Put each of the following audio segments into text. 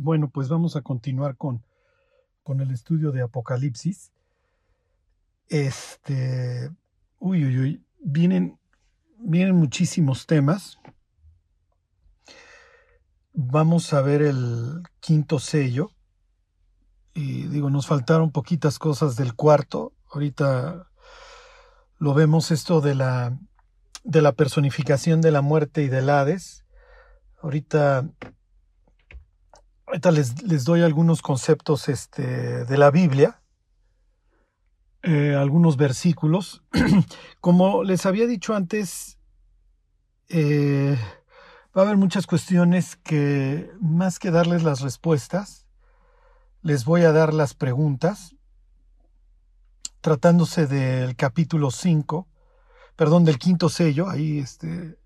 Bueno, pues vamos a continuar con, con el estudio de Apocalipsis. Este, uy, uy, uy, vienen, vienen muchísimos temas. Vamos a ver el quinto sello. Y digo, nos faltaron poquitas cosas del cuarto. Ahorita lo vemos esto de la, de la personificación de la muerte y del Hades. Ahorita Ahorita les, les, doy algunos conceptos este, de la Biblia, eh, algunos versículos. Como les había dicho antes, eh, va a haber muchas cuestiones que más que darles las respuestas, les voy a dar las preguntas, tratándose del capítulo 5, perdón, del quinto sello, ahí este,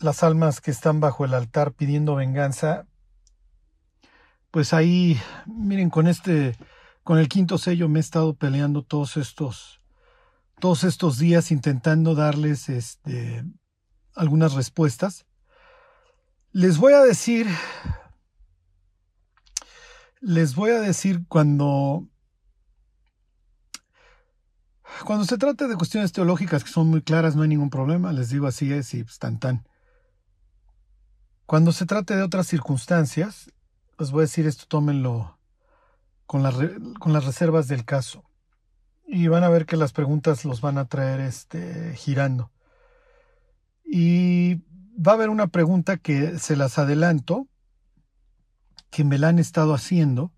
las almas que están bajo el altar pidiendo venganza, pues ahí, miren, con este, con el quinto sello me he estado peleando todos estos, todos estos días intentando darles este, algunas respuestas. Les voy a decir, les voy a decir cuando, cuando se trate de cuestiones teológicas que son muy claras, no hay ningún problema, les digo así es y pues, tan. Cuando se trate de otras circunstancias, les voy a decir esto, tómenlo con, con las reservas del caso. Y van a ver que las preguntas los van a traer este, girando. Y va a haber una pregunta que se las adelanto, que me la han estado haciendo.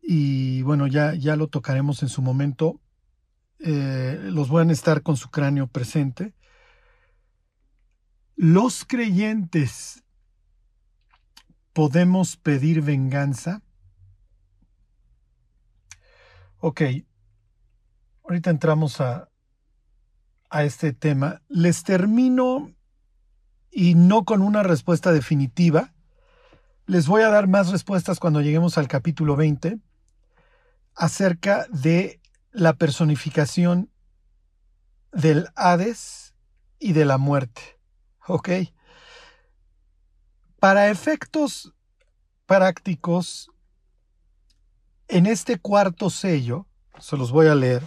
Y bueno, ya, ya lo tocaremos en su momento. Eh, los van a estar con su cráneo presente. Los creyentes podemos pedir venganza. Ok, ahorita entramos a, a este tema. Les termino y no con una respuesta definitiva. Les voy a dar más respuestas cuando lleguemos al capítulo 20 acerca de la personificación del Hades y de la muerte. ¿Ok? Para efectos prácticos, en este cuarto sello, se los voy a leer,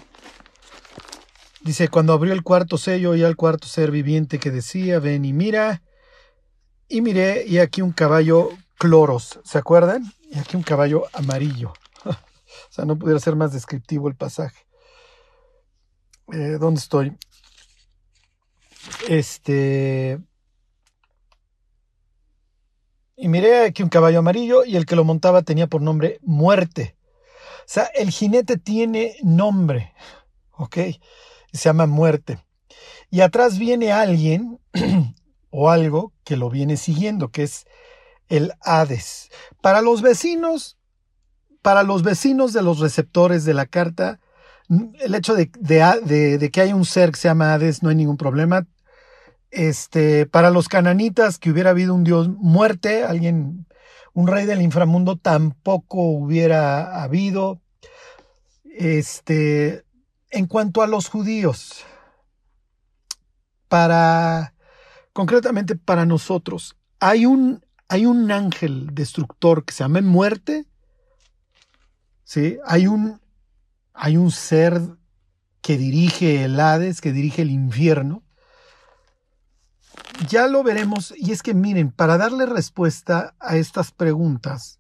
dice, cuando abrió el cuarto sello, oí al cuarto ser viviente que decía, ven y mira, y miré, y aquí un caballo cloros, ¿se acuerdan? Y aquí un caballo amarillo. o sea, no pudiera ser más descriptivo el pasaje. Eh, ¿Dónde estoy? Este, y miré aquí un caballo amarillo y el que lo montaba tenía por nombre muerte. O sea, el jinete tiene nombre, ¿ok? Se llama muerte. Y atrás viene alguien o algo que lo viene siguiendo, que es el Hades. Para los vecinos, para los vecinos de los receptores de la carta, el hecho de, de, que haya un ser que se llama Hades no hay ningún problema. Este, para los cananitas, que hubiera habido un dios muerte, alguien, un rey del inframundo, tampoco hubiera habido. Este, en cuanto a los judíos, para, concretamente para nosotros, hay un, hay un ángel destructor que se llama muerte. ¿sí? Hay un, hay un ser que dirige el Hades, que dirige el infierno ya lo veremos. Y es que miren, para darle respuesta a estas preguntas,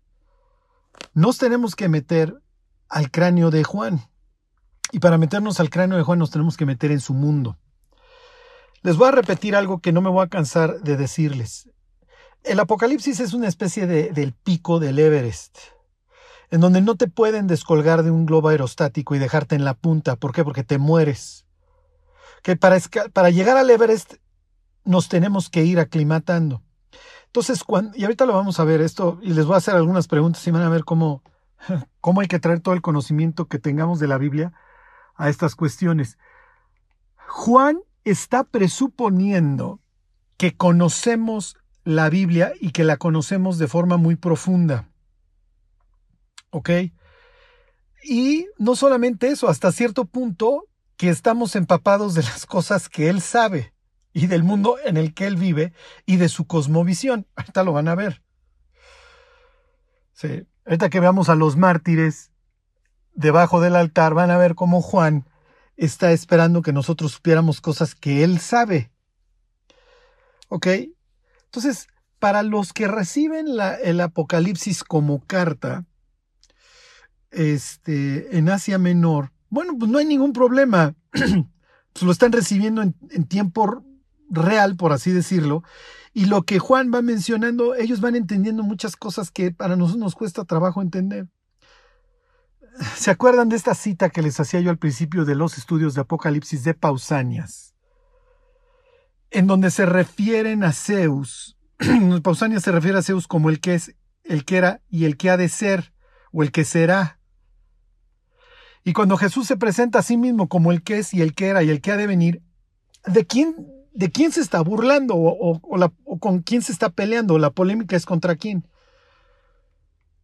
nos tenemos que meter al cráneo de Juan. Y para meternos al cráneo de Juan nos tenemos que meter en su mundo. Les voy a repetir algo que no me voy a cansar de decirles. El Apocalipsis es una especie de, del pico del Everest, en donde no te pueden descolgar de un globo aerostático y dejarte en la punta. ¿Por qué? Porque te mueres. Que para, para llegar al Everest nos tenemos que ir aclimatando. Entonces, cuando, y ahorita lo vamos a ver esto, y les voy a hacer algunas preguntas y van a ver cómo, cómo hay que traer todo el conocimiento que tengamos de la Biblia a estas cuestiones. Juan está presuponiendo que conocemos la Biblia y que la conocemos de forma muy profunda. ¿Ok? Y no solamente eso, hasta cierto punto que estamos empapados de las cosas que él sabe. Y del mundo en el que él vive y de su cosmovisión. Ahorita lo van a ver. Sí. Ahorita que veamos a los mártires debajo del altar, van a ver cómo Juan está esperando que nosotros supiéramos cosas que él sabe. ¿Ok? Entonces, para los que reciben el Apocalipsis como carta, este, en Asia Menor, bueno, pues no hay ningún problema. pues lo están recibiendo en, en tiempo real, por así decirlo. Y lo que Juan va mencionando, ellos van entendiendo muchas cosas que para nosotros nos cuesta trabajo entender. ¿Se acuerdan de esta cita que les hacía yo al principio de los estudios de Apocalipsis de Pausanias? En donde se refieren a Zeus. Pausanias se refiere a Zeus como el que es, el que era y el que ha de ser, o el que será. Y cuando Jesús se presenta a sí mismo como el que es y el que era y el que ha de venir, ¿de quién, de quién se está burlando o, con quién se está peleando? La polémica es contra quién.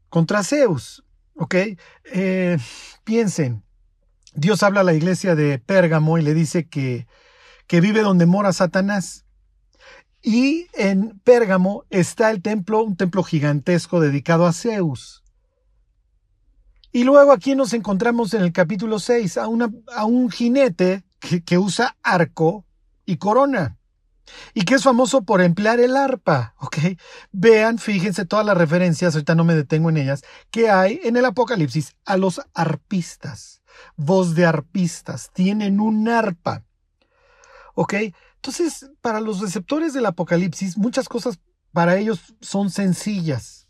Contra Zeus. ¿Ok? Eh, piensen, Dios habla a la iglesia de Pérgamo y le dice que, vive donde mora Satanás. Y en Pérgamo está el templo, un templo gigantesco dedicado a Zeus. Y luego aquí nos encontramos en el capítulo 6 a, un jinete que, usa arco y corona. Y que es famoso por emplear el arpa, ¿ok? Vean, fíjense todas las referencias, ahorita no me detengo en ellas, que hay en el Apocalipsis a los arpistas. Voz de arpistas, tienen un arpa. ¿Ok? Entonces, para los receptores del Apocalipsis, muchas cosas para ellos son sencillas.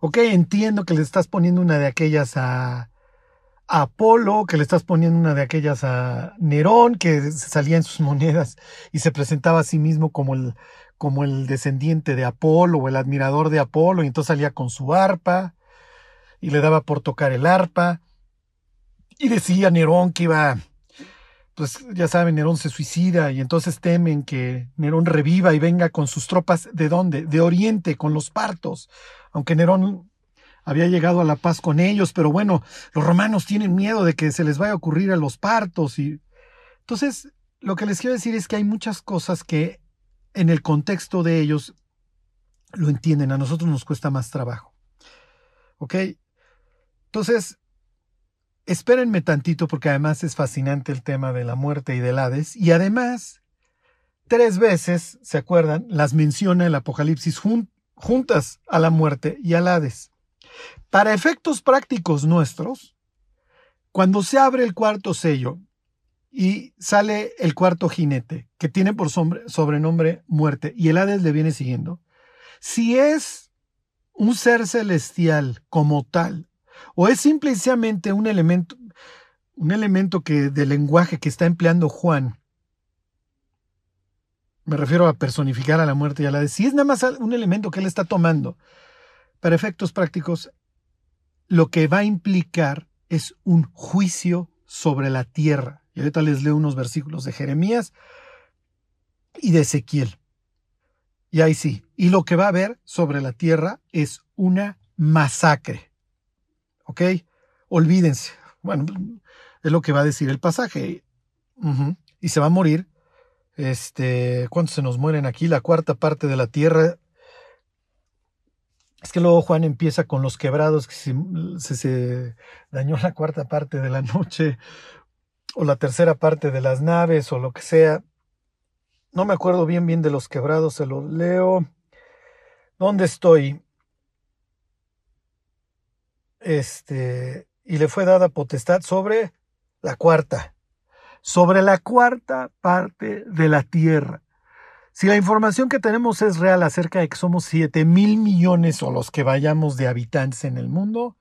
Ok, entiendo que le estás poniendo una de aquellas a, Apolo, que le estás poniendo una de aquellas a Nerón, que salía en sus monedas y se presentaba a sí mismo como el, como el descendiente de Apolo o el admirador de Apolo, y entonces salía con su arpa y le daba por tocar el arpa. Y decía Nerón que iba, pues ya saben, Nerón se suicida y entonces temen que Nerón reviva y venga con sus tropas de dónde? De Oriente, con los partos aunque Nerón había llegado a la paz con ellos, pero bueno, los romanos tienen miedo de que se les vaya a ocurrir a los partos y entonces lo que les quiero decir es que hay muchas cosas que en el contexto de ellos lo entienden, a nosotros nos cuesta más trabajo. ¿Ok? Entonces, espérenme tantito porque además es fascinante el tema de la muerte y del Hades y además tres veces, ¿se acuerdan? Las menciona el Apocalipsis juntas a la muerte y al Hades. Para efectos prácticos nuestros, cuando se abre el cuarto sello y sale el cuarto jinete, que tiene por sobrenombre muerte, y el Hades le viene siguiendo, si es un ser celestial como tal, o es simplemente un elemento, un elemento que, de lenguaje que está empleando Juan me refiero a personificar a la muerte y a la de si es nada más un elemento que él está tomando para efectos prácticos, lo que va a implicar es un juicio sobre la tierra. Y ahorita les leo unos versículos de Jeremías y de Ezequiel. Y ahí sí. Y lo que va a haber sobre la tierra es una masacre. ¿Ok? Olvídense. Bueno, es lo que va a decir el pasaje. Y se va a morir este, ¿cuántos se nos mueren aquí? La cuarta parte de la tierra. Es que luego Juan empieza con los quebrados, que se, se, dañó la cuarta parte de la noche, o la tercera parte de las naves, o lo que sea. No me acuerdo bien bien de los quebrados, se los leo. ¿Dónde estoy? Este, y le fue dada potestad sobre la cuarta sobre la cuarta parte de la Tierra. Si la información que tenemos es real acerca de que somos 7 mil millones o los que vayamos de habitantes en el mundo,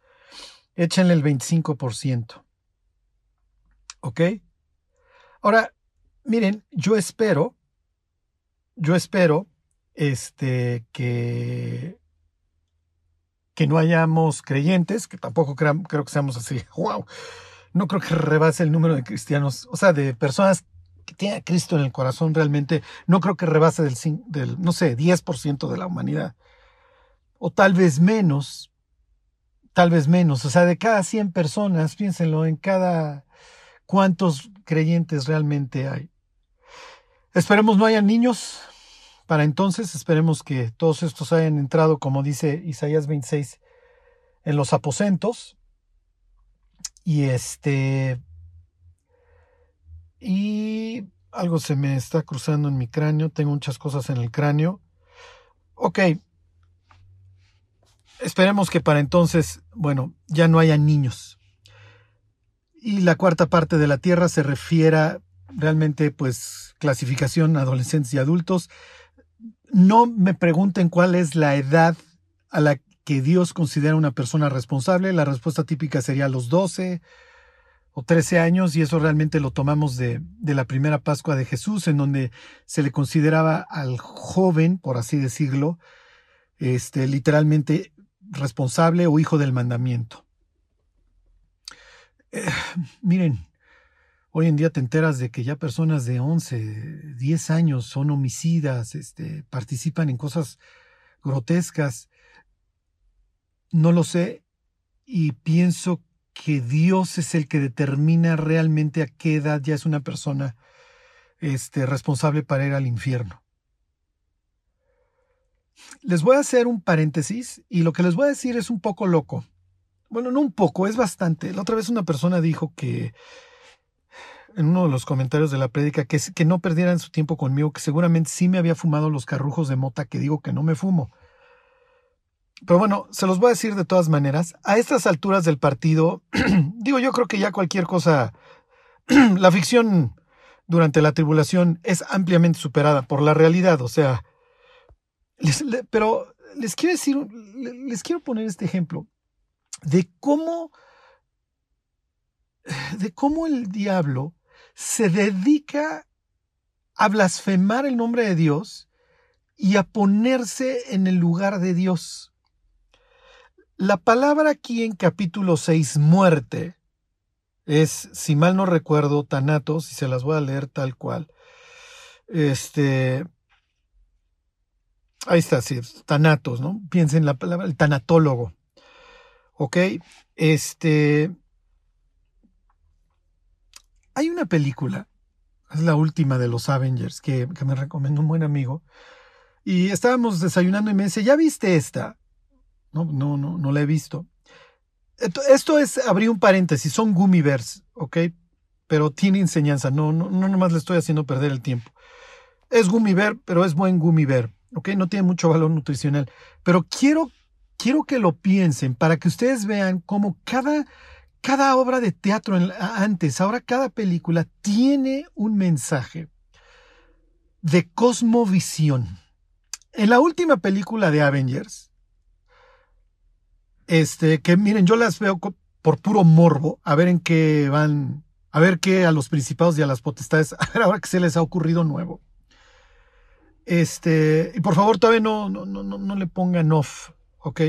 échenle el 25%. ¿Ok? Ahora, miren, yo espero, yo espero este, que, que no hayamos creyentes, que tampoco creo, creo que seamos así, wow, no creo que rebase el número de cristianos, o sea, de personas que tienen a Cristo en el corazón realmente, no creo que rebase del, del no sé, 10% de la humanidad. O tal vez menos, tal vez menos. O sea, de cada 100 personas, piénsenlo, en cada cuántos creyentes realmente hay. Esperemos no haya niños para entonces, esperemos que todos estos hayan entrado, como dice Isaías 26, en los aposentos. Y este. Y algo se me está cruzando en mi cráneo. Tengo muchas cosas en el cráneo. Ok. Esperemos que para entonces, bueno, ya no haya niños. Y la cuarta parte de la Tierra se refiera realmente, pues, clasificación adolescentes y adultos. No me pregunten cuál es la edad a la que Dios considera una persona responsable. La respuesta típica sería los 12 o 13 años y eso realmente lo tomamos de, de, la primera Pascua de Jesús, en donde se le consideraba al joven, por así decirlo, este, literalmente responsable o hijo del mandamiento. Eh, miren, hoy en día te enteras de que ya personas de 11, 10 años son homicidas, este, participan en cosas grotescas no lo sé y pienso que Dios es el que determina realmente a qué edad ya es una persona este, responsable para ir al infierno. Les voy a hacer un paréntesis y lo que les voy a decir es un poco loco. Bueno, no un poco, es bastante. La otra vez una persona dijo que en uno de los comentarios de la prédica que, que no perdieran su tiempo conmigo, que seguramente sí me había fumado los carrujos de mota que digo que no me fumo. Pero bueno, se los voy a decir de todas maneras. A estas alturas del partido, digo, yo creo que ya cualquier cosa, la ficción durante la tribulación es ampliamente superada por la realidad. O sea, pero les quiero decir, les quiero poner este ejemplo de cómo, de cómo el diablo se dedica a blasfemar el nombre de Dios y a ponerse en el lugar de Dios. La palabra aquí en capítulo 6, muerte, es, si mal no recuerdo, tanatos, y se las voy a leer tal cual. Este. Ahí está, sí, tanatos, ¿no? Piensen en la palabra, el tanatólogo. ¿Ok? Este. Hay una película, es la última de los Avengers, que, que me recomendó un buen amigo. Y estábamos desayunando y me dice, ¿ya viste esta? No, no, no, no la he visto. Esto es, abrí un paréntesis, son gummy bears, ¿ok? Pero tiene enseñanza, no, no, no nomás le estoy haciendo perder el tiempo. Es gummy bear, pero es buen gummy bear, ¿ok? No tiene mucho valor nutricional. Pero quiero, quiero que lo piensen para que ustedes vean cómo cada, cada obra de teatro antes, ahora cada película tiene un mensaje de cosmovisión. En la última película de Avengers, este, que miren, yo las veo por puro morbo, a ver en qué van, a ver qué a los principados y a las potestades, a ver ahora que se les ha ocurrido nuevo. Este, y por favor todavía no, no, no, no le pongan off, ¿ok?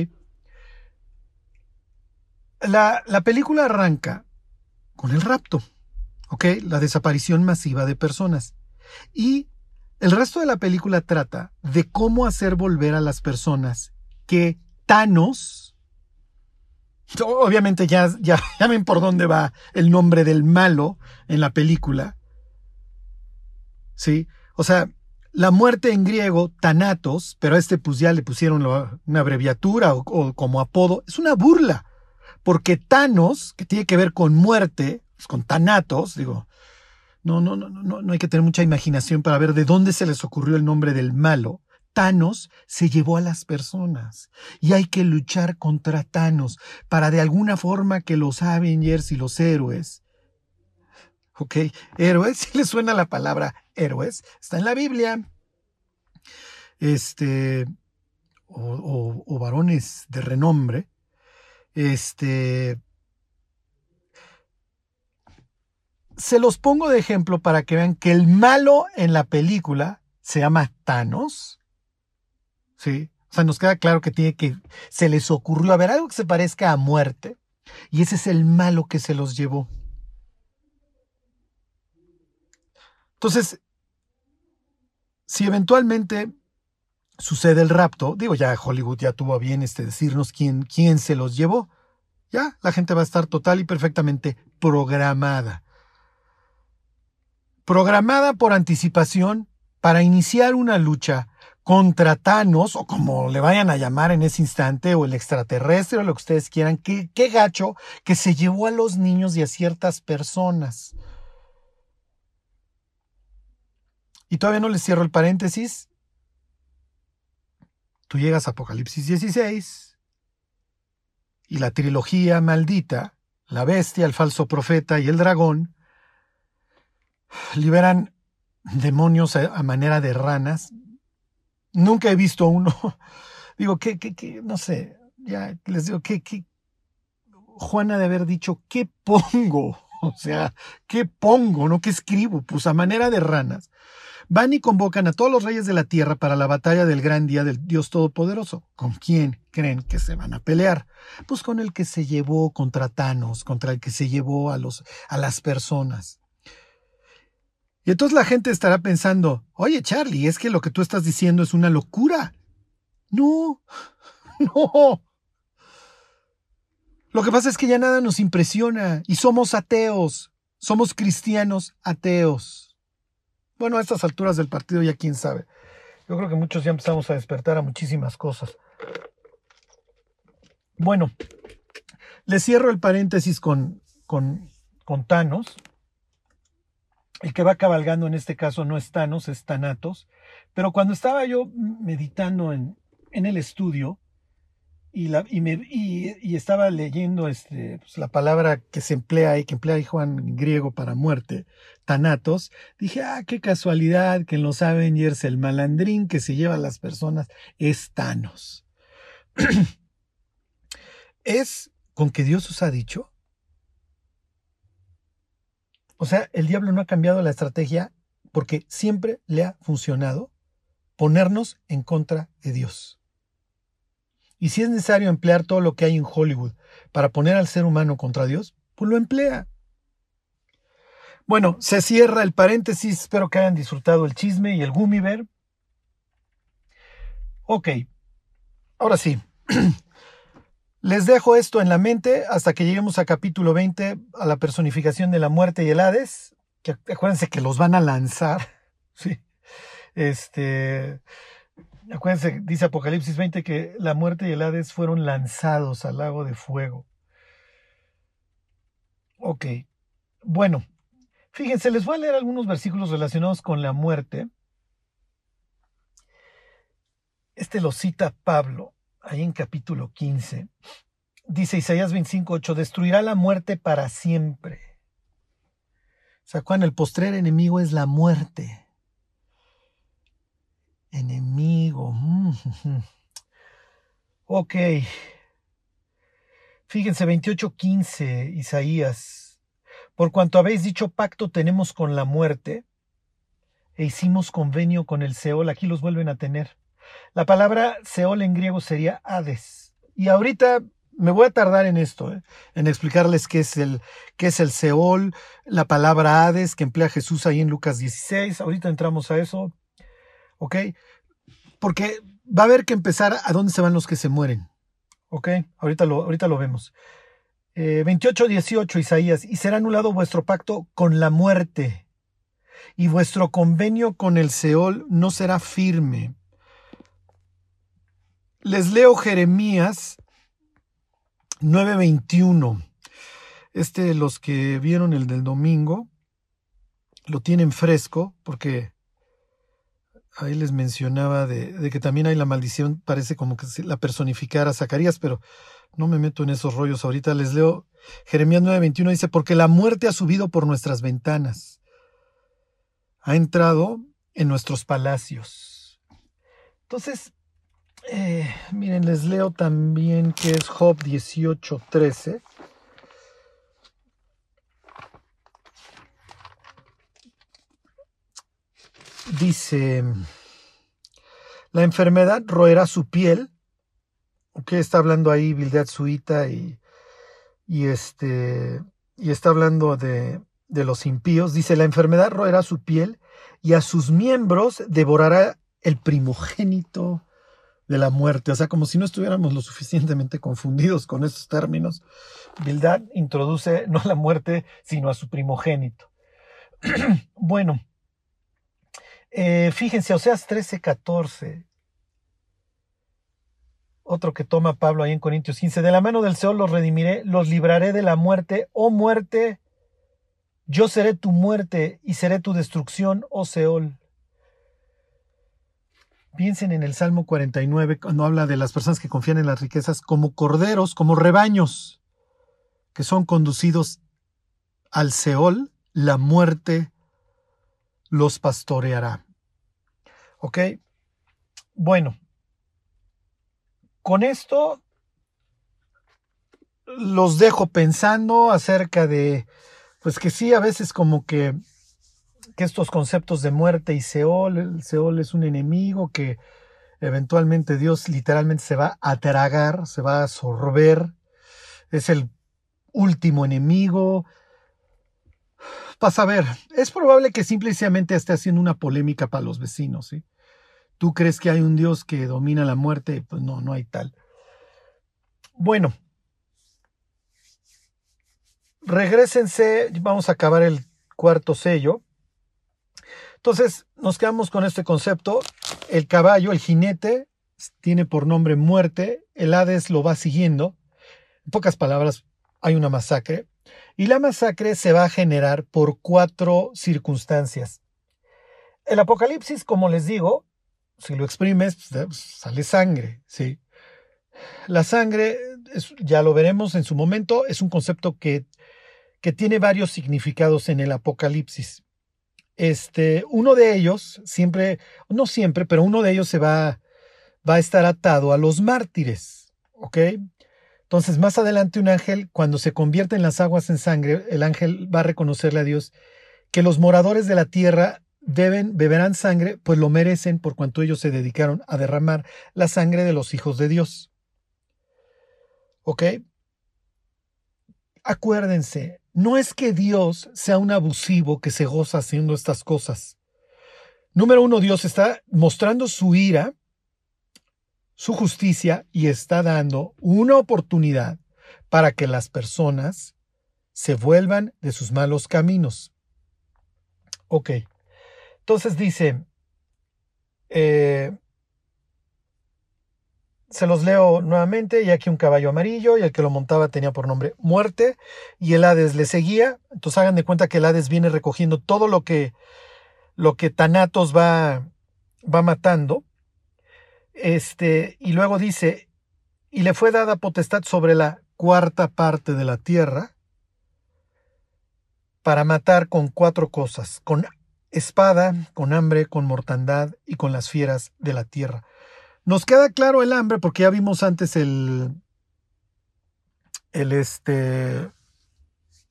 La, la película arranca con el rapto, ¿ok? La desaparición masiva de personas. Y el resto de la película trata de cómo hacer volver a las personas que Thanos, Obviamente ya, ya, ya ven por dónde va el nombre del malo en la película. ¿Sí? O sea, la muerte en griego, Thanatos, pero a este pues ya le pusieron una abreviatura o, como apodo, es una burla. Porque Thanos, que tiene que ver con muerte, pues con Thanatos, digo, no, no, no, no, no hay que tener mucha imaginación para ver de dónde se les ocurrió el nombre del malo. Thanos se llevó a las personas y hay que luchar contra Thanos para de alguna forma que los Avengers y los héroes, ok, héroes, si les suena la palabra héroes, está en la Biblia, este, o, o varones de renombre, este, se los pongo de ejemplo para que vean que el malo en la película se llama Thanos ¿sí? O sea, nos queda claro que tiene que, se les ocurrió, a ver, algo que se parezca a muerte. Y ese es el malo que se los llevó. Entonces, si eventualmente sucede el rapto, digo, ya Hollywood ya tuvo a bien este, decirnos quién, quién se los llevó, ya la gente va a estar total y perfectamente programada. Programada por anticipación para iniciar una lucha contra Thanos, o como le vayan a llamar en ese instante, o el extraterrestre, o lo que ustedes quieran, qué, qué gacho que se llevó a los niños y a ciertas personas. Y todavía no les cierro el paréntesis. Tú llegas a Apocalipsis 16 y la trilogía maldita, la bestia, el falso profeta y el dragón, liberan demonios a, manera de ranas. Nunca he visto uno. Digo, que, que, no sé, ya les digo, que, que Juana de haber dicho, ¿qué pongo? O sea, ¿qué pongo? ¿No? ¿Qué escribo? Pues a manera de ranas. Van y convocan a todos los reyes de la tierra para la batalla del gran día del Dios Todopoderoso. ¿Con quién creen que se van a pelear? Pues con el que se llevó contra Thanos, contra el que se llevó a, los, a las personas. Y entonces la gente estará pensando, oye Charlie, es que lo que tú estás diciendo es una locura. No, no. Lo que pasa es que ya nada nos impresiona y somos ateos, somos cristianos ateos. Bueno, a estas alturas del partido ya quién sabe. Yo creo que muchos ya empezamos a despertar a muchísimas cosas. Bueno, le cierro el paréntesis con, con, con Thanos. El que va cabalgando en este caso no es Thanos, es Thanatos. Pero cuando estaba yo meditando en, en el estudio y, la, y, me, y, estaba leyendo este, pues, la palabra que se emplea ahí, que emplea ahí Juan en griego para muerte, Thanatos, dije, ah, qué casualidad que en los Avengers el malandrín que se lleva a las personas es Thanos. es con que Dios os ha dicho o sea, el diablo no ha cambiado la estrategia porque siempre le ha funcionado ponernos en contra de Dios. Y si es necesario emplear todo lo que hay en Hollywood para poner al ser humano contra Dios, pues lo emplea. Bueno, se cierra el paréntesis, espero que hayan disfrutado el chisme y el Gumiver. Ok, ahora sí. Les dejo esto en la mente hasta que lleguemos a capítulo 20, a la personificación de la muerte y el Hades, acuérdense que los van a lanzar, ¿sí? Este, acuérdense, dice Apocalipsis 20 que la muerte y el Hades fueron lanzados al lago de fuego. Ok, bueno, fíjense, les voy a leer algunos versículos relacionados con la muerte. Este lo cita Pablo ahí en capítulo 15, dice Isaías 25:8, destruirá la muerte para siempre. O sea, cuando el postrer enemigo es la muerte. Enemigo. Mm, ok. Fíjense, 28:15, Isaías. Por cuanto habéis dicho pacto tenemos con la muerte, e hicimos convenio con el Seol, aquí los vuelven a tener. La palabra Seol en griego sería Hades. Y ahorita me voy a tardar en esto, ¿eh? en explicarles qué es, el, qué es el Seol, la palabra Hades que emplea Jesús ahí en Lucas 16. Ahorita entramos a eso. ¿Ok? Porque va a haber que empezar a dónde se van los que se mueren. ¿Ok? Ahorita lo, ahorita lo vemos. Eh, 28, 18, Isaías. Y será anulado vuestro pacto con la muerte. Y vuestro convenio con el Seol no será firme les leo Jeremías 9:21. Este, los que vieron el del domingo, lo tienen fresco, porque ahí les mencionaba de, que también hay la maldición, parece como que la personificara Zacarías, pero no me meto en esos rollos ahorita. Les leo Jeremías 9:21, dice, porque la muerte ha subido por nuestras ventanas, ha entrado en nuestros palacios. Entonces, eh, miren, les leo también que es Job 18:13. Dice, la enfermedad roerá su piel. que está hablando ahí Bildad Suita y, y, este, y está hablando de, de los impíos. Dice, la enfermedad roerá su piel y a sus miembros devorará el primogénito de la muerte, o sea, como si no estuviéramos lo suficientemente confundidos con estos términos. Bildad introduce no a la muerte, sino a su primogénito. bueno, Eh, fíjense, Oseas 13, 14. Otro que toma Pablo ahí en Corintios 15. De la mano del Seol los redimiré, los libraré de la muerte. Oh muerte, yo seré tu muerte y seré tu destrucción, oh Seol. Piensen en el Salmo 49 cuando habla de las personas que confían en las riquezas como corderos, como rebaños, que son conducidos al Seol, la muerte los pastoreará. ¿Ok? Bueno, con esto los dejo pensando acerca de, pues que sí, a veces como que estos conceptos de muerte y Seol, el Seol es un enemigo que eventualmente Dios literalmente se va a tragar, se va a absorber, es el último enemigo. Pasa a ver, es probable que simplemente esté haciendo una polémica para los vecinos, ¿sí? ¿Tú crees que hay un Dios que domina la muerte? Pues no, no hay tal. Bueno, regresense, vamos a acabar el cuarto sello. Entonces, nos quedamos con este concepto. El caballo, el jinete, tiene por nombre muerte. El Hades lo va siguiendo. En pocas palabras, hay una masacre. Y la masacre se va a generar por cuatro circunstancias. El apocalipsis, como les digo, si lo exprimes, pues, pues, sale sangre, ¿sí? La sangre, ya lo veremos en su momento, es un concepto que, que tiene varios significados en el apocalipsis. Este, uno de ellos, siempre, no siempre, pero uno de ellos se va, va a estar atado a los mártires. ¿Ok? Entonces, más adelante un ángel, cuando se convierte en las aguas en sangre, el ángel va a reconocerle a Dios que los moradores de la tierra deben, beberán sangre, pues lo merecen por cuanto ellos se dedicaron a derramar la sangre de los hijos de Dios. ¿Ok? Acuérdense, no es que Dios sea un abusivo que se goza haciendo estas cosas. Número uno, Dios está mostrando su ira, su justicia y está dando una oportunidad para que las personas se vuelvan de sus malos caminos. Ok. Entonces dice, eh, se los leo nuevamente, y aquí un caballo amarillo, y el que lo montaba tenía por nombre muerte, y el Hades le seguía. Entonces hagan de cuenta que el Hades viene recogiendo todo lo que, lo que Tanatos va, va matando. Este, y luego dice, y le fue dada potestad sobre la cuarta parte de la tierra para matar con cuatro cosas, con espada, con hambre, con mortandad y con las fieras de la tierra. Nos queda claro el hambre porque ya vimos antes el, el este,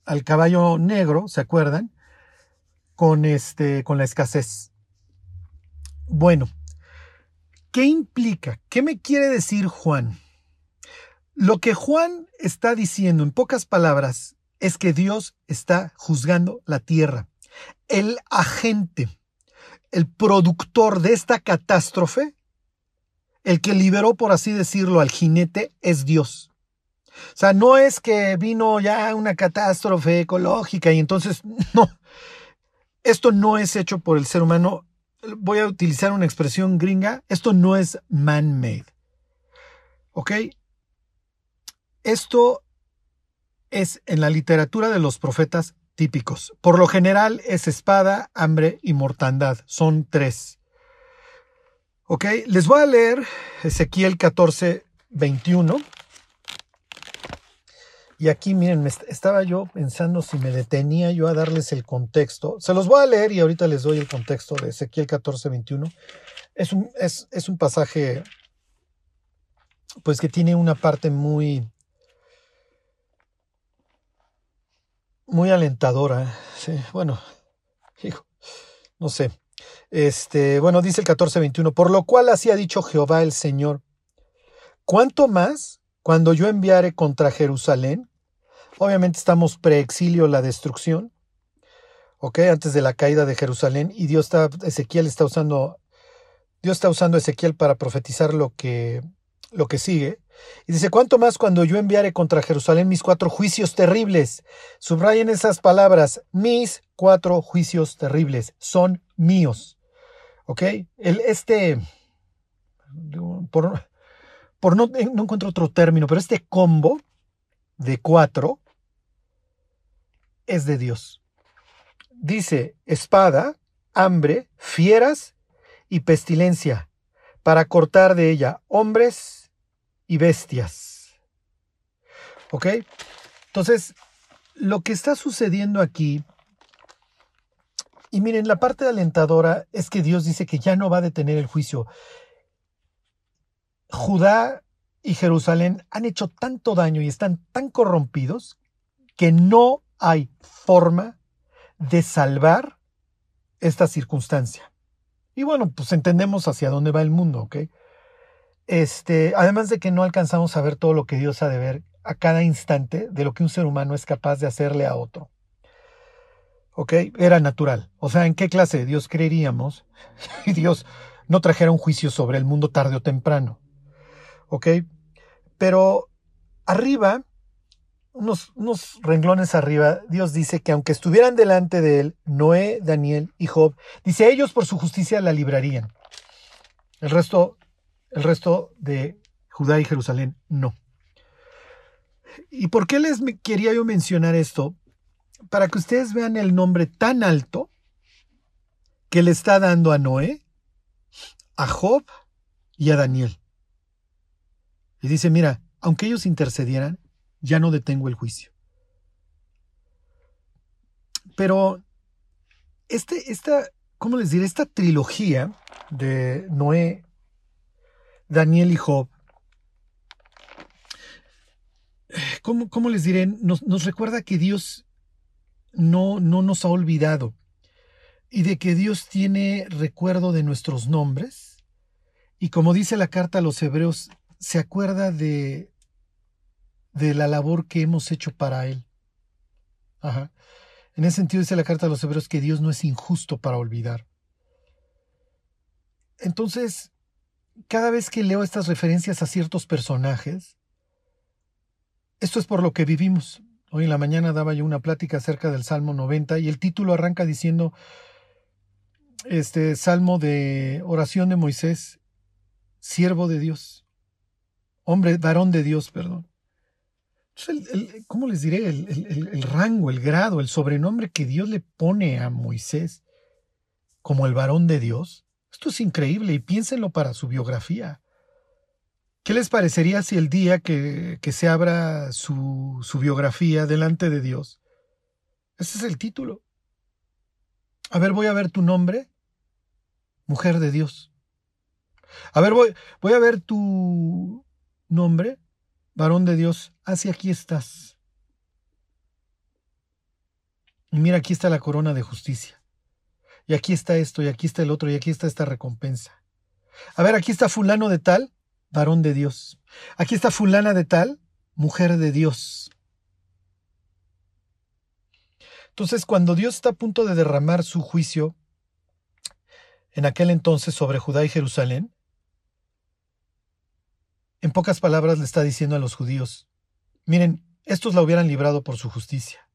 al caballo negro, ¿se acuerdan? Con este, con la escasez. Bueno, ¿qué implica? ¿Qué me quiere decir Juan? Lo que Juan está diciendo en pocas palabras es que Dios está juzgando la tierra. El agente, el productor de esta catástrofe el que liberó, por así decirlo, al jinete es Dios. O sea, no es que vino ya una catástrofe ecológica y entonces, no, esto no es hecho por el ser humano. Voy a utilizar una expresión gringa, esto no es man-made. ¿Ok? Esto es en la literatura de los profetas típicos. Por lo general es espada, hambre y mortandad. Son tres. Ok, les voy a leer Ezequiel 14, 21. Y aquí, miren, estaba yo pensando si me detenía yo a darles el contexto. Se los voy a leer y ahorita les doy el contexto de Ezequiel 14, 21. Es un, es, es un pasaje, pues que tiene una parte muy, muy alentadora. Sí, bueno, hijo, no sé. Este, bueno, dice el 14:21, por lo cual así ha dicho Jehová el Señor, ¿cuánto más cuando yo enviare contra Jerusalén? Obviamente estamos preexilio la destrucción, ¿ok? Antes de la caída de Jerusalén y Dios está, Ezequiel está usando, Dios está usando Ezequiel para profetizar lo que, lo que sigue. Y dice, ¿cuánto más cuando yo enviare contra Jerusalén mis cuatro juicios terribles? Subrayen esas palabras, mis cuatro juicios terribles, son míos. ¿Ok? El, este, por, por no, no encuentro otro término, pero este combo de cuatro es de Dios. Dice espada, hambre, fieras y pestilencia, para cortar de ella hombres y bestias. ¿Ok? Entonces, lo que está sucediendo aquí, y miren, la parte alentadora es que Dios dice que ya no va a detener el juicio. Judá y Jerusalén han hecho tanto daño y están tan corrompidos que no hay forma de salvar esta circunstancia. Y bueno, pues entendemos hacia dónde va el mundo, ¿ok? Este, además de que no alcanzamos a ver todo lo que Dios ha de ver a cada instante de lo que un ser humano es capaz de hacerle a otro. ¿Ok? Era natural. O sea, ¿en qué clase de Dios creeríamos si Dios no trajera un juicio sobre el mundo tarde o temprano? ¿Ok? Pero arriba unos, renglones arriba, Dios dice que aunque estuvieran delante de él, Noé, Daniel y Job, dice ellos por su justicia la librarían. El resto, el resto de Judá y Jerusalén no. ¿Y por qué les quería yo mencionar esto? Para que ustedes vean el nombre tan alto que le está dando a Noé, a Job y a Daniel. Y dice, mira, aunque ellos intercedieran, ya no detengo el juicio. Pero este, esta, ¿cómo les diré? Esta trilogía de Noé, Daniel y Job, ¿cómo, cómo les diré? Nos, nos, recuerda que Dios no, no nos ha olvidado y de que Dios tiene recuerdo de nuestros nombres. Y como dice la carta a los hebreos, se acuerda de, de la labor que hemos hecho para Él. Ajá. En ese sentido dice la carta de los hebreos que Dios no es injusto para olvidar. Entonces, cada vez que leo estas referencias a ciertos personajes, esto es por lo que vivimos. Hoy en la mañana daba yo una plática acerca del Salmo 90 y el título arranca diciendo, este Salmo de oración de Moisés, siervo de Dios, hombre, varón de Dios, perdón. ¿cómo les diré? El, rango, el grado, el sobrenombre que Dios le pone a Moisés como el varón de Dios. Esto es increíble y piénsenlo para su biografía. ¿Qué les parecería si el día que, que se abra su, su biografía delante de Dios, ese es el título? A ver, voy a ver tu nombre, mujer de Dios. A ver, voy, voy a ver tu nombre, varón de Dios, hacia aquí estás. Y mira, aquí está la corona de justicia. Y aquí está esto, y aquí está el otro, y aquí está esta recompensa. A ver, aquí está fulano de tal, varón de Dios. Aquí está fulana de tal, mujer de Dios. Entonces, cuando Dios está a punto de derramar su juicio en aquel entonces sobre Judá y Jerusalén, en pocas palabras le está diciendo a los judíos, miren, estos la hubieran librado por su justicia.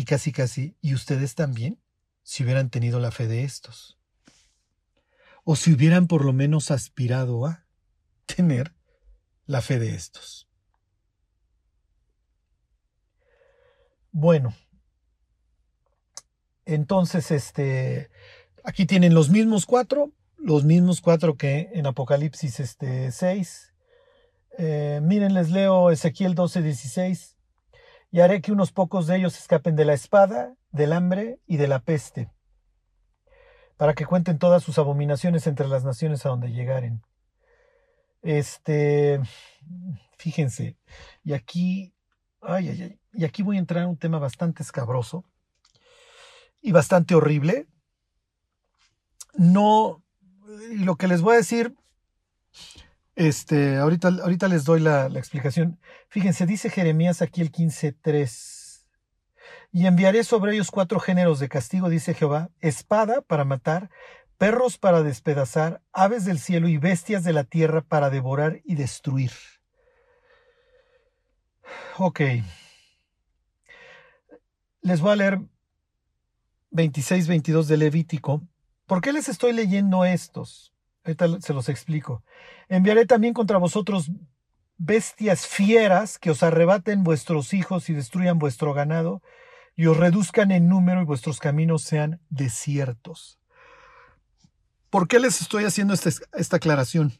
Y casi casi, ¿y ustedes también? Si hubieran tenido la fe de estos. O si hubieran por lo menos aspirado a tener la fe de estos. Bueno, entonces, este, aquí tienen los mismos cuatro, los mismos cuatro que en Apocalipsis este, 6. Eh, miren, les leo Ezequiel 12, 16. Y haré que unos pocos de ellos escapen de la espada, del hambre y de la peste, para que cuenten todas sus abominaciones entre las naciones a donde llegaren. Este, fíjense, y aquí, ay, ay, ay, y aquí voy a entrar en un tema bastante escabroso y bastante horrible. No, lo que les voy a decir, este, ahorita, ahorita les doy la, explicación. Fíjense, dice Jeremías aquí el 15.3. Y enviaré sobre ellos cuatro géneros de castigo, dice Jehová, espada para matar, perros para despedazar, aves del cielo y bestias de la tierra para devorar y destruir. Ok. Les voy a leer 26-22 de Levítico ¿Por qué les estoy leyendo estos? Ahorita se los explico. Enviaré también contra vosotros bestias fieras que os arrebaten vuestros hijos y destruyan vuestro ganado y os reduzcan en número y vuestros caminos sean desiertos. ¿Por qué les estoy haciendo esta, esta aclaración?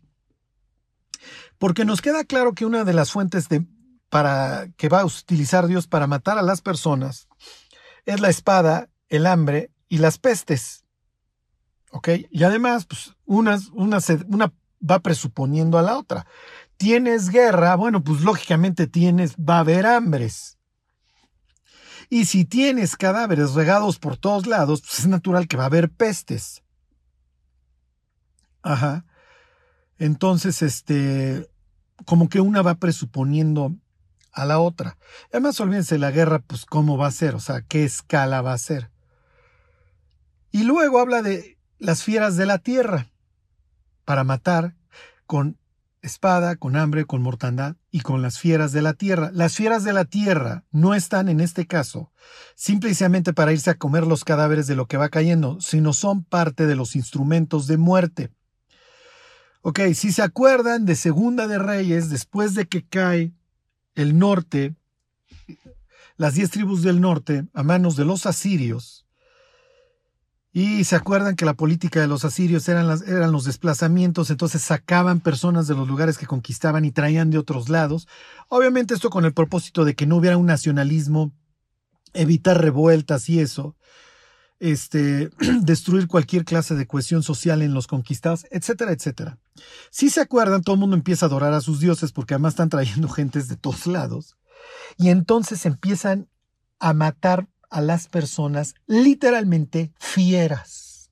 Porque nos queda claro que una de las fuentes de, para, que va a utilizar Dios para matar a las personas es la espada, el hambre y las pestes. ¿Ok? Y además, pues, una, una, una va presuponiendo a la otra. Tienes guerra, bueno, pues lógicamente tienes, va a haber hambres. Y si tienes cadáveres regados por todos lados, pues es natural que va a haber pestes. Ajá. Entonces, este, como que una va presuponiendo a la otra. Además, olvídense la guerra, pues cómo va a ser, o sea, qué escala va a ser. Y luego habla de las fieras de la tierra para matar con espada, con hambre, con mortandad y con las fieras de la tierra. Las fieras de la tierra no están en este caso simplemente para irse a comer los cadáveres de lo que va cayendo, sino son parte de los instrumentos de muerte. Ok, si se acuerdan de Segunda de Reyes, después de que cae el norte, las diez tribus del norte, a manos de los asirios, y se acuerdan que la política de los asirios eran, los desplazamientos, entonces sacaban personas de los lugares que conquistaban y traían de otros lados. Obviamente esto con el propósito de que no hubiera un nacionalismo, evitar revueltas y eso, este, destruir cualquier clase de cohesión social en los conquistados, etcétera, etcétera. Si se acuerdan, todo el mundo empieza a adorar a sus dioses porque además están trayendo gentes de todos lados. Y entonces empiezan a matar a las personas literalmente fieras.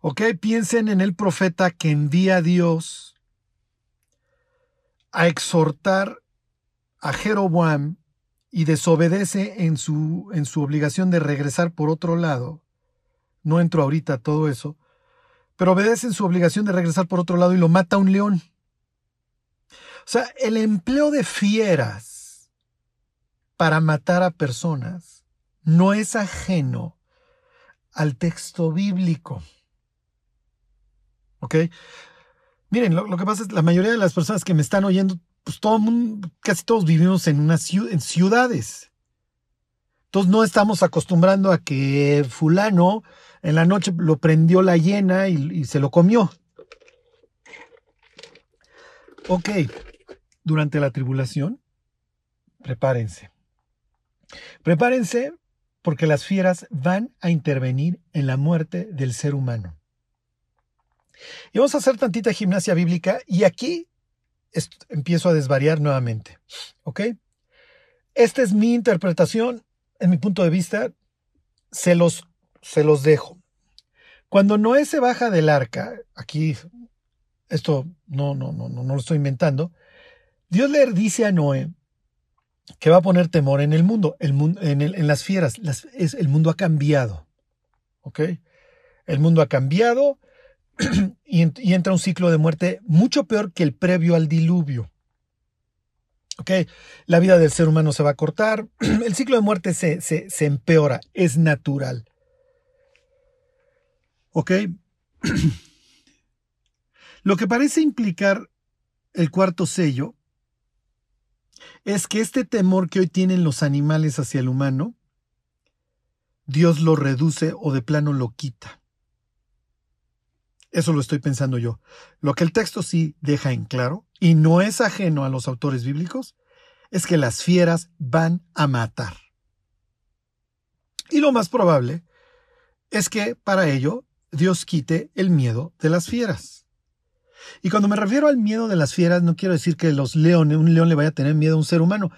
¿Ok? Piensen en el profeta que envía a Dios a exhortar a Jeroboam y desobedece en su, en su obligación de regresar por otro lado. No entro ahorita a todo eso, pero obedece en su obligación de regresar por otro lado y lo mata un león. O sea, el empleo de fieras para matar a personas no es ajeno al texto bíblico. ¿Ok? Miren, lo, que pasa es la mayoría de las personas que me están oyendo, pues todo mundo, casi todos vivimos en, una, en ciudades. Entonces no estamos acostumbrando a que fulano en la noche lo prendió la hiena y se lo comió. Ok, durante la tribulación, prepárense. Prepárense porque las fieras van a intervenir en la muerte del ser humano. Y vamos a hacer tantita gimnasia bíblica y aquí empiezo a desvariar nuevamente. ¿Ok? Esta es mi interpretación, en mi punto de vista, se los, se los dejo. Cuando Noé se baja del arca, aquí, esto no, no, no, no, no lo estoy inventando, Dios le dice a Noé que va a poner temor en el mundo, el en, en, las fieras. el mundo ha cambiado. ¿Ok? El mundo ha cambiado y, y, entra un ciclo de muerte mucho peor que el previo al diluvio. ¿Ok? La vida del ser humano se va a cortar. El ciclo de muerte se, se, se empeora. Es natural. ¿Ok? Lo que parece implicar el cuarto sello es que este temor que hoy tienen los animales hacia el humano, Dios lo reduce o de plano lo quita. Eso lo estoy pensando yo. Lo que el texto sí deja en claro, y no es ajeno a los autores bíblicos, es que las fieras van a matar. Y lo más probable es que para ello Dios quite el miedo de las fieras. Y cuando me refiero al miedo de las fieras, no quiero decir que los leones, un león le vaya a tener miedo a un ser humano.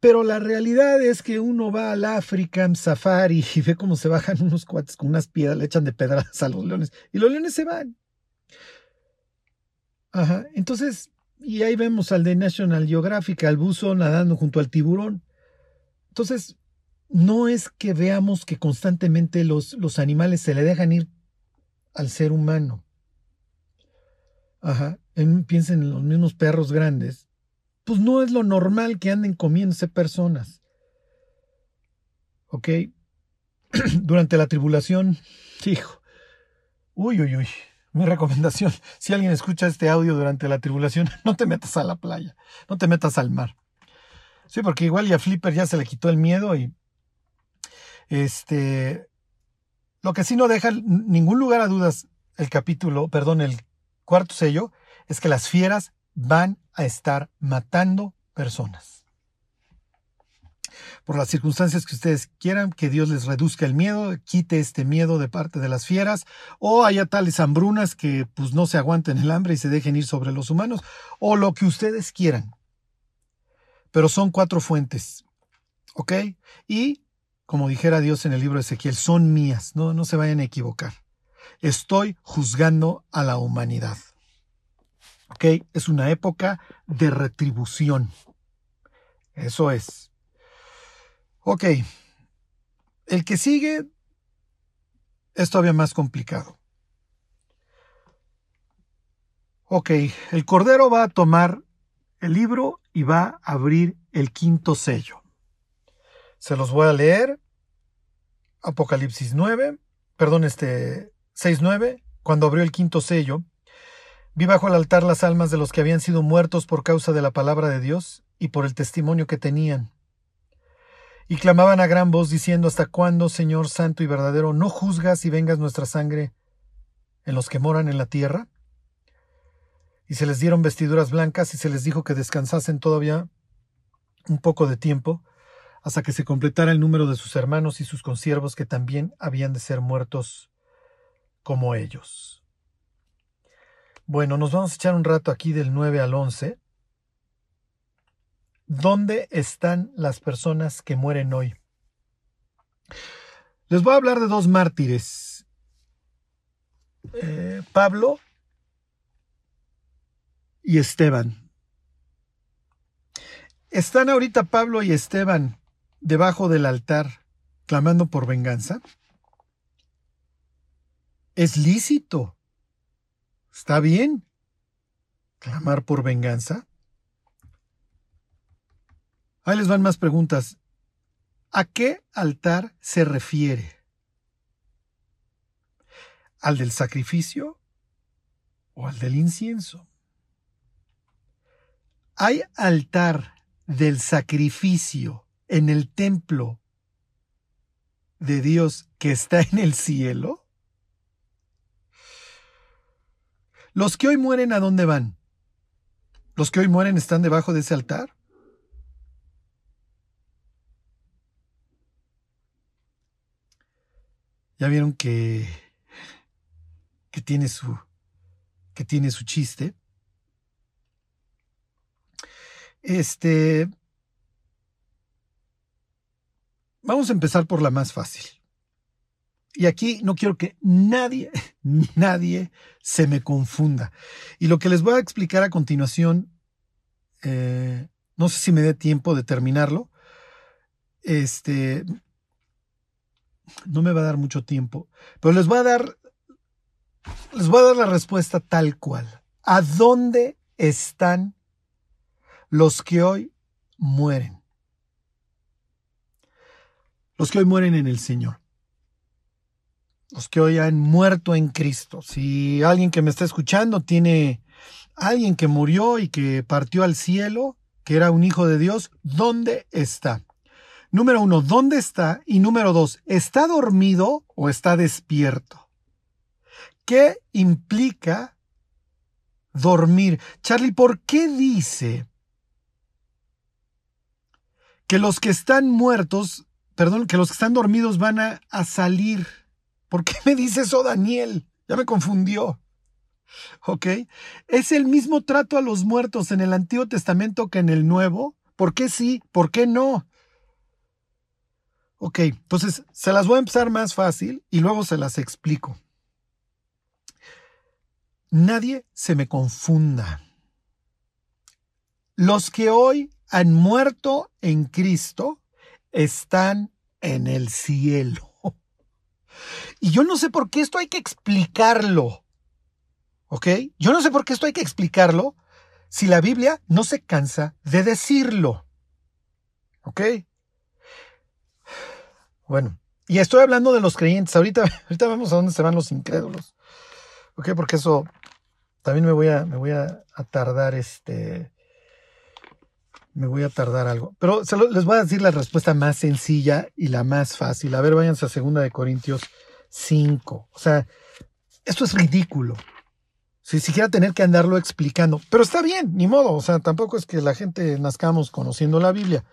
Pero la realidad es que uno va al África en safari y ve cómo se bajan unos cuates con unas piedras, le echan de pedradas a los leones y los leones se van. Ajá, entonces, y ahí vemos al de National Geographic, al buzo nadando junto al tiburón. Entonces, no es que veamos que constantemente los, los animales se le dejan ir al ser humano. Ajá, piensen en los mismos perros grandes, pues no es lo normal que anden comiéndose personas. ¿Ok? durante la tribulación, hijo, uy, uy, uy, mi recomendación, si alguien escucha este audio durante la tribulación, no te metas a la playa, no te metas al mar. Sí, porque igual ya Flipper ya se le quitó el miedo y este, lo que sí no deja ningún lugar a dudas el capítulo, perdón, el cuarto sello, es que las fieras van a estar matando personas. Por las circunstancias que ustedes quieran, que Dios les reduzca el miedo, quite este miedo de parte de las fieras, o haya tales hambrunas que pues no se aguanten el hambre y se dejen ir sobre los humanos, o lo que ustedes quieran. Pero son cuatro fuentes, ¿ok? Y como dijera Dios en el libro de Ezequiel, son mías, no, no se vayan a equivocar. Estoy juzgando a la humanidad. ¿Ok? Es una época de retribución. Eso es. Ok. El que sigue es todavía más complicado. Ok, el Cordero va a tomar el libro y va a abrir el quinto sello. Se los voy a leer. Apocalipsis 9, perdón, este 6.9, cuando abrió el quinto sello, vi bajo el altar las almas de los que habían sido muertos por causa de la palabra de Dios y por el testimonio que tenían. Y clamaban a gran voz diciendo, ¿Hasta cuándo, Señor Santo y verdadero, no juzgas y vengas nuestra sangre en los que moran en la tierra? Y se les dieron vestiduras blancas y se les dijo que descansasen todavía un poco de tiempo, hasta que se completara el número de sus hermanos y sus consiervos que también habían de ser muertos como ellos. Bueno, nos vamos a echar un rato aquí del 9 al 11. ¿Dónde están las personas que mueren hoy? Les voy a hablar de dos mártires. Eh, Pablo y Esteban. ¿Están ahorita Pablo y Esteban debajo del altar clamando por venganza? Es lícito. Está bien. Clamar por venganza. Ahí les van más preguntas. ¿A qué altar se refiere? ¿Al del sacrificio o al del incienso? ¿Hay altar del sacrificio en el templo de Dios que está en el cielo? Los que hoy mueren, ¿a dónde van? ¿Los que hoy mueren están debajo de ese altar? Ya vieron que, que tiene su que tiene su chiste. Este Vamos a empezar por la más fácil. Y aquí no quiero que nadie, nadie se me confunda. Y lo que les voy a explicar a continuación, eh, no sé si me dé tiempo de terminarlo. Este, no me va a dar mucho tiempo, pero les voy a dar, les voy a dar la respuesta tal cual. ¿A dónde están los que hoy mueren? los que hoy mueren en el Señor, los que hoy han muerto en Cristo. Si alguien que me está escuchando tiene alguien que murió y que partió al cielo, que era un hijo de Dios, ¿dónde está? Número uno, ¿dónde está? Y número dos, ¿está dormido o está despierto? ¿Qué implica dormir? Charlie, ¿por qué dice que los que están muertos perdón, que los que están dormidos van a, salir. ¿Por qué me dice eso Daniel? Ya me confundió. ¿Ok? Es el mismo trato a los muertos en el Antiguo Testamento que en el Nuevo. ¿Por qué sí? ¿Por qué no? Ok, entonces se las voy a empezar más fácil y luego se las explico. Nadie se me confunda. Los que hoy han muerto en Cristo están en el cielo. Y yo no sé por qué esto hay que explicarlo. ¿Ok? Yo no sé por qué esto hay que explicarlo si la Biblia no se cansa de decirlo. ¿Ok? Bueno, Y estoy hablando de los creyentes. Ahorita, ahorita vemos a dónde se van los incrédulos. ¿Ok? Porque eso también me voy a, me voy a, tardar este. Me voy a tardar algo. Pero les voy a decir la respuesta más sencilla y la más fácil. A ver, váyanse a 2 de Corintios 5. O sea, esto es ridículo. Si siquiera tener que andarlo explicando. Pero está bien, ni modo. O sea, tampoco es que la gente nazcamos conociendo la Biblia.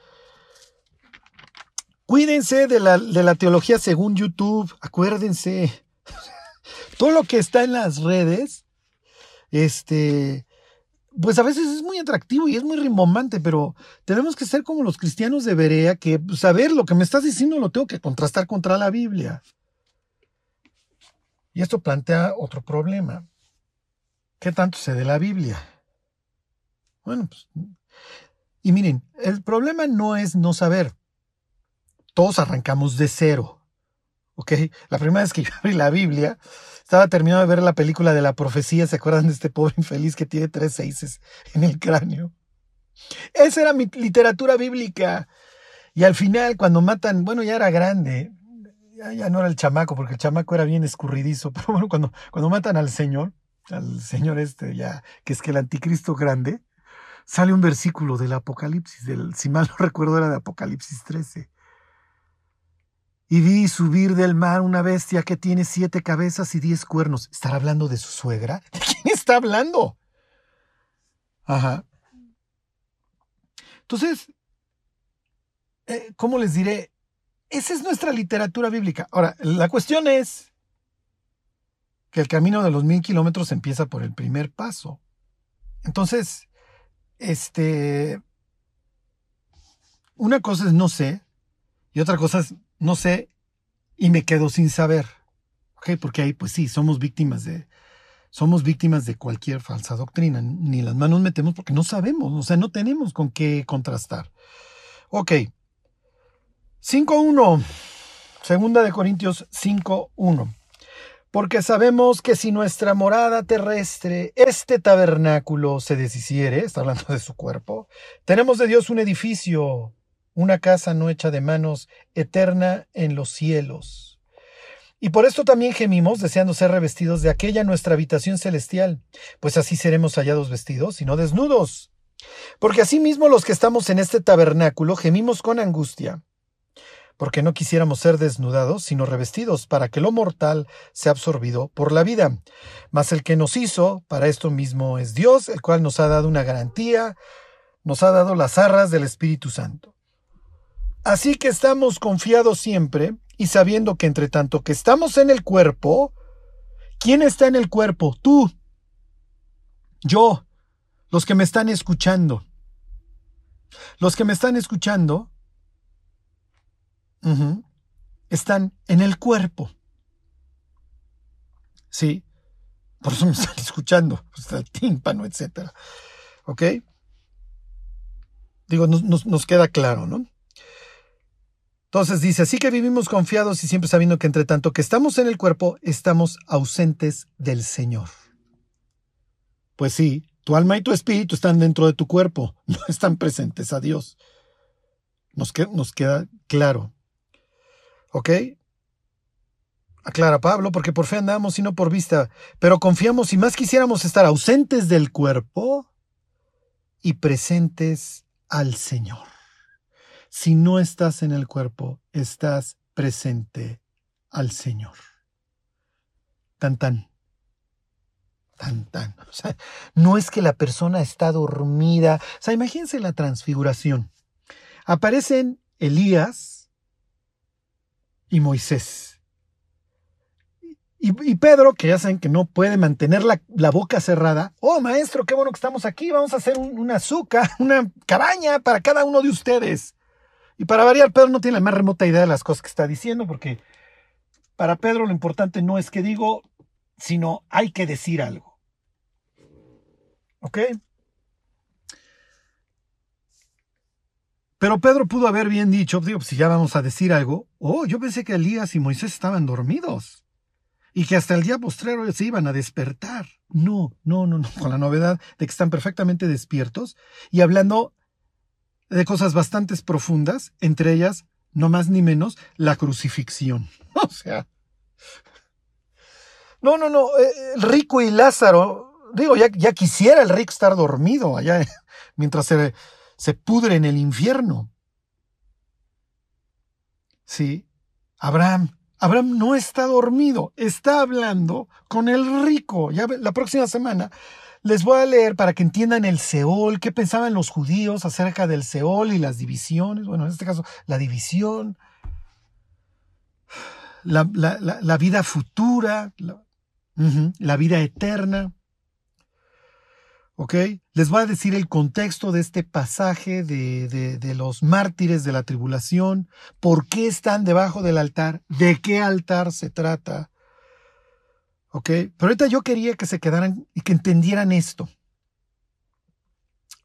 Cuídense de la, de la teología según YouTube. Acuérdense. Todo lo que está en las redes, este, pues a veces es muy atractivo y es muy rimbombante, pero tenemos que ser como los cristianos de Berea, que saber pues, lo que me estás diciendo lo tengo que contrastar contra la Biblia. Y esto plantea otro problema. ¿Qué tanto sé de la Biblia? Bueno, pues. Y miren, el problema no es no saber. Todos arrancamos de cero. ¿Ok? La primera vez que yo abrí la Biblia, estaba terminando de ver la película de la profecía. ¿Se acuerdan de este pobre infeliz que tiene tres seises en el cráneo? Esa era mi literatura bíblica. Y al final, cuando matan, bueno, ya era grande, ya, ya, no era el chamaco, porque el chamaco era bien escurridizo, pero bueno, cuando, cuando matan al Señor, al señor este ya, que es que el anticristo grande, sale un versículo del Apocalipsis, del, si mal no recuerdo era de Apocalipsis 13. Y vi subir del mar una bestia que tiene siete cabezas y diez cuernos. ¿Estará hablando de su suegra? ¿De quién está hablando? Ajá. Entonces, eh, ¿cómo les diré? Esa es nuestra literatura bíblica. Ahora, la cuestión es, que el camino de los mil kilómetros empieza por el primer paso. Entonces, este, una cosa es no sé y otra cosa es no sé y me quedo sin saber. ¿Ok? Porque ahí, pues sí, somos víctimas de, somos víctimas de cualquier falsa doctrina. Ni las manos metemos porque no sabemos, o sea, no tenemos con qué contrastar. Ok. 5.1. Segunda de Corintios 5.1 porque sabemos que si nuestra morada terrestre, este tabernáculo, se deshiciere, está hablando de su cuerpo, tenemos de Dios un edificio, una casa no hecha de manos, eterna en los cielos. Y por esto también gemimos, deseando ser revestidos de aquella nuestra habitación celestial, pues así seremos hallados vestidos y no desnudos. Porque asimismo los que estamos en este tabernáculo gemimos con angustia porque no quisiéramos ser desnudados, sino revestidos, para que lo mortal sea absorbido por la vida. Mas el que nos hizo, para esto mismo es Dios, el cual nos ha dado una garantía, nos ha dado las arras del Espíritu Santo. Así que estamos confiados siempre y sabiendo que entre tanto que estamos en el cuerpo, ¿quién está en el cuerpo? Tú, yo, los que me están escuchando. Los que me están escuchando están en el cuerpo. Sí, por eso me están escuchando, está el tímpano, etc. ¿Ok? Digo, nos queda claro, ¿no? Entonces dice, así que vivimos confiados y siempre sabiendo que entre tanto que estamos en el cuerpo, estamos ausentes del Señor. Pues sí, tu alma y tu espíritu están dentro de tu cuerpo, no están presentes a Dios. Nos, nos queda claro. ¿Ok? Aclara Pablo, porque por fe andamos y no por vista, pero confiamos y más quisiéramos estar ausentes del cuerpo y presentes al Señor. Si no estás en el cuerpo, estás presente al Señor. Tan tan. Tan tan. O sea, no es que la persona está dormida. O sea, imagínense la transfiguración. Aparecen Elías, y Moisés. Y, Pedro, que ya saben que no puede mantener la, boca cerrada, oh maestro, qué bueno que estamos aquí, vamos a hacer un, una azúcar, una cabaña para cada uno de ustedes. Y para variar, Pedro no tiene la más remota idea de las cosas que está diciendo, porque para Pedro lo importante no es que digo, sino hay que decir algo. ¿Ok? Pero Pedro pudo haber bien dicho, digo, si ya vamos a decir algo, oh, yo pensé que Elías y Moisés estaban dormidos y que hasta el día postrero se iban a despertar. No, no, no, no, con la novedad de que están perfectamente despiertos y hablando de cosas bastante profundas, entre ellas no más ni menos, la crucifixión. O sea, no, no, no, eh, el rico y Lázaro, digo, ya, ya quisiera el rico estar dormido allá mientras se, se pudre en el infierno. Sí, Abraham, Abraham no está dormido, está hablando con el rico. Ya la próxima semana les voy a leer para que entiendan el Seol, qué pensaban los judíos acerca del Seol y las divisiones. Bueno, en este caso, la división, la, vida futura, la vida eterna. ¿Ok? Les voy a decir el contexto de este pasaje de, de, los mártires de la tribulación, por qué están debajo del altar, de qué altar se trata. ¿Ok? Pero ahorita yo quería que se quedaran y que entendieran esto.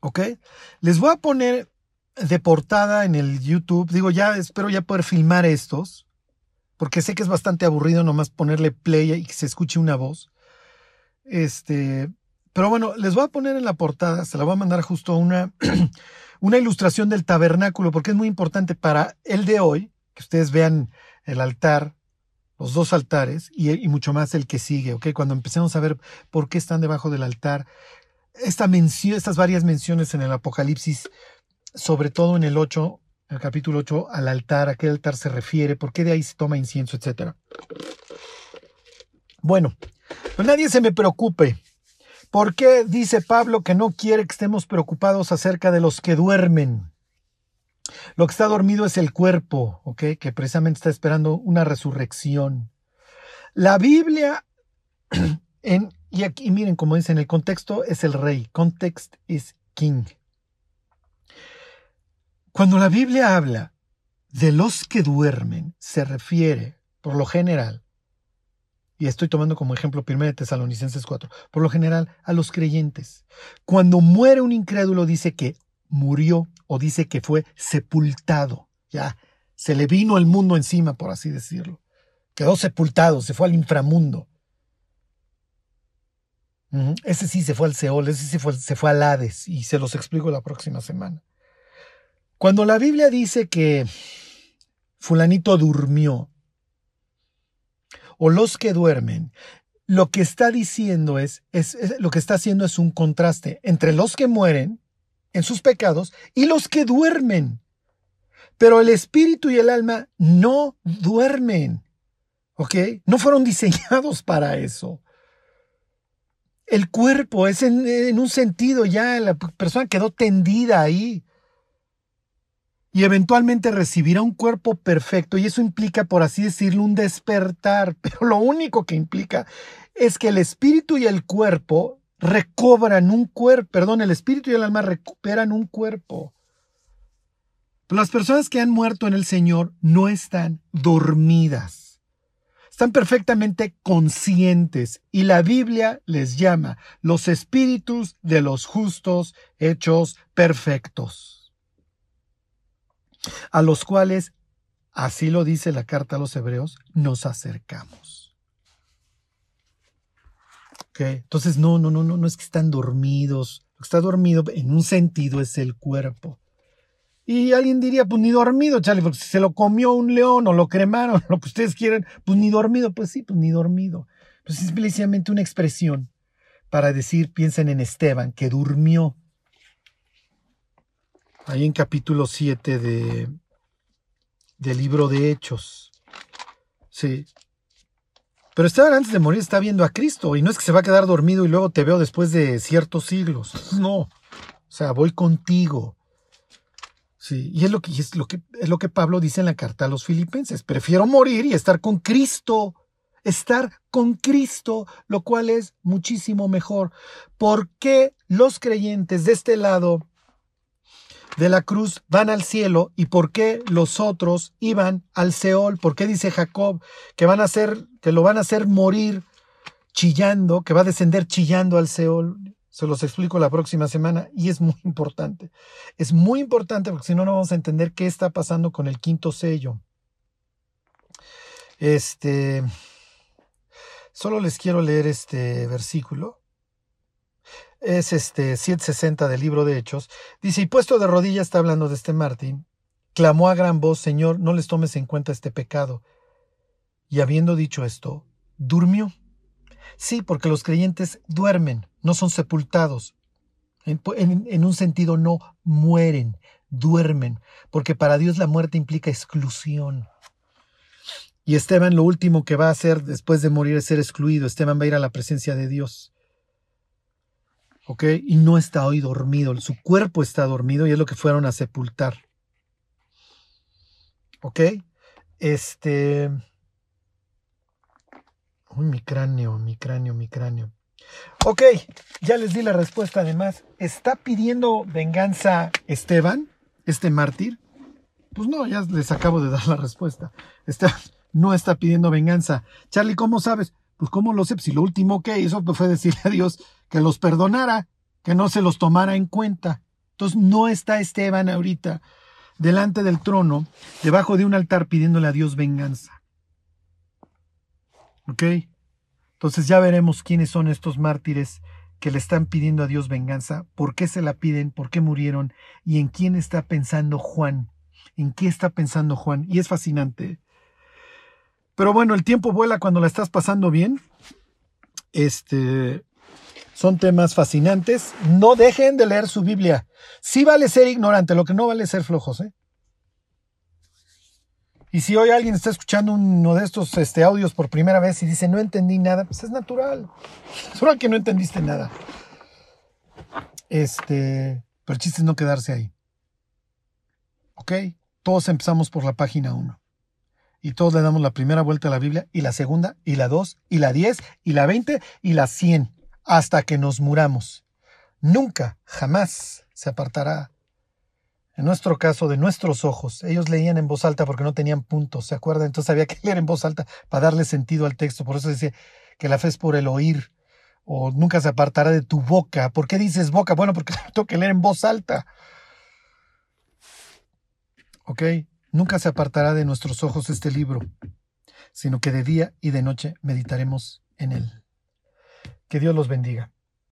¿Ok? Les voy a poner de portada en el YouTube, digo, ya espero ya poder filmar estos, porque sé que es bastante aburrido nomás ponerle play y que se escuche una voz. Este, pero bueno, les voy a poner en la portada, se la voy a mandar justo una, una ilustración del tabernáculo, porque es muy importante para el de hoy, que ustedes vean el altar, los dos altares, y, mucho más el que sigue, ¿ok? Cuando empecemos a ver por qué están debajo del altar, esta estas varias menciones en el Apocalipsis, sobre todo en el 8, el capítulo 8, al altar, a qué altar se refiere, por qué de ahí se toma incienso, etc. Bueno, pues nadie se me preocupe ¿Por qué dice Pablo que no quiere que estemos preocupados acerca de los que duermen? Lo que está dormido es el cuerpo, ¿ok? Que precisamente está esperando una resurrección. La Biblia, y aquí miren, como dice, en el contexto es el rey, context is king. Cuando la Biblia habla de los que duermen, se refiere, por lo general, y estoy tomando como ejemplo 1 Tesalonicenses 4, por lo general a los creyentes. Cuando muere un incrédulo dice que murió o dice que fue sepultado, ya se le vino el mundo encima, por así decirlo. Quedó sepultado, se fue al inframundo. Ese sí se fue al Seol, ese sí fue, se fue al Hades y se los explico la próxima semana. Cuando la Biblia dice que fulanito durmió, o los que duermen, lo que está diciendo es, es, lo que está haciendo es un contraste entre los que mueren en sus pecados y los que duermen. Pero el espíritu y el alma no duermen. ¿Ok? No fueron diseñados para eso. El cuerpo es en, en un sentido ya, la persona quedó tendida ahí y eventualmente recibirá un cuerpo perfecto y eso implica, por así decirlo, un despertar, pero lo único que implica es que el espíritu y el cuerpo recobran un cuerpo, perdón, el espíritu y el alma recuperan un cuerpo. las personas que han muerto en el Señor no están dormidas, están perfectamente conscientes y la Biblia les llama los espíritus de los justos hechos perfectos a los cuales, así lo dice la carta a los hebreos, nos acercamos. Entonces, no, no, no, no, no es que están dormidos. Lo que está dormido en un sentido es el cuerpo. Y alguien diría, pues ni dormido, Charlie, porque si se lo comió un león o lo cremaron, lo que ustedes quieren, pues ni dormido, pues sí, pues ni dormido. Pues es simplemente una expresión para decir, piensen en Esteban, que durmió ahí en capítulo 7 de, del libro de Hechos. Sí. Pero Esteban antes de morir está viendo a Cristo y no es que se va a quedar dormido y luego te veo después de ciertos siglos. No. O sea, voy contigo. Sí, y es lo que es lo que es lo que Pablo dice en la carta a los filipenses, prefiero morir y estar con Cristo, estar con Cristo, lo cual es muchísimo mejor. ¿Por qué los creyentes de este lado de la cruz van al cielo y por qué los otros iban al Seol, por qué dice Jacob que van a hacer, que lo van a hacer morir chillando, que va a descender chillando al Seol. Se los explico la próxima semana y es muy importante. Es muy importante porque si no, no vamos a entender qué está pasando con el quinto sello. Este, solo les quiero leer este versículo es este 760 del libro de Hechos, dice, y puesto de rodillas está hablando de este Martín, clamó a gran voz, Señor, no les tomes en cuenta este pecado. Y habiendo dicho esto, durmió. Sí, porque los creyentes duermen, no son sepultados. En, un sentido, no mueren, duermen, porque para Dios la muerte implica exclusión. Y Esteban lo último que va a hacer después de morir es ser excluido. Esteban va a ir a la presencia de Dios. ¿Ok? Y no está hoy dormido, su cuerpo está dormido y es lo que fueron a sepultar. ¿Ok? Este... Uy, mi cráneo, mi cráneo, mi cráneo. Ok, ya les di la respuesta además. ¿Está pidiendo venganza Esteban, este mártir? Pues no, ya les acabo de dar la respuesta. Esteban no está pidiendo venganza. Charlie, ¿cómo sabes? Pues ¿cómo lo sé? Si lo último que hizo fue decirle a Dios que los perdonara, que no se los tomara en cuenta. Entonces no está Esteban ahorita delante del trono, debajo de un altar pidiéndole a Dios venganza. ¿Ok? Entonces ya veremos quiénes son estos mártires que le están pidiendo a Dios venganza, por qué se la piden, por qué murieron y en quién está pensando Juan. ¿En qué está pensando Juan? Y es fascinante. Pero bueno, el tiempo vuela cuando la estás pasando bien. Este son temas fascinantes. No dejen de leer su Biblia. Sí vale ser ignorante, lo que no vale ser flojos, ¿eh? Y si hoy alguien está escuchando uno de estos este, audios por primera vez y dice no entendí nada, pues es natural. Es que no entendiste nada. Este, pero el chiste es no quedarse ahí. ¿Ok? Todos empezamos por la página 1. Y todos le damos la primera vuelta a la Biblia, y la segunda, y la 2, y la 10, y la 20, y la 100, hasta que nos muramos. Nunca, jamás se apartará en nuestro caso, de nuestros ojos. Ellos leían en voz alta porque no tenían puntos, ¿se acuerdan? Entonces había que leer en voz alta para darle sentido al texto. Por eso dice que la fe es por el oír, o nunca se apartará de tu boca. ¿Por qué dices boca? Bueno, porque tengo que leer en voz alta. ¿Ok? Nunca se apartará de nuestros ojos este libro, sino que de día y de noche meditaremos en él. Que Dios los bendiga.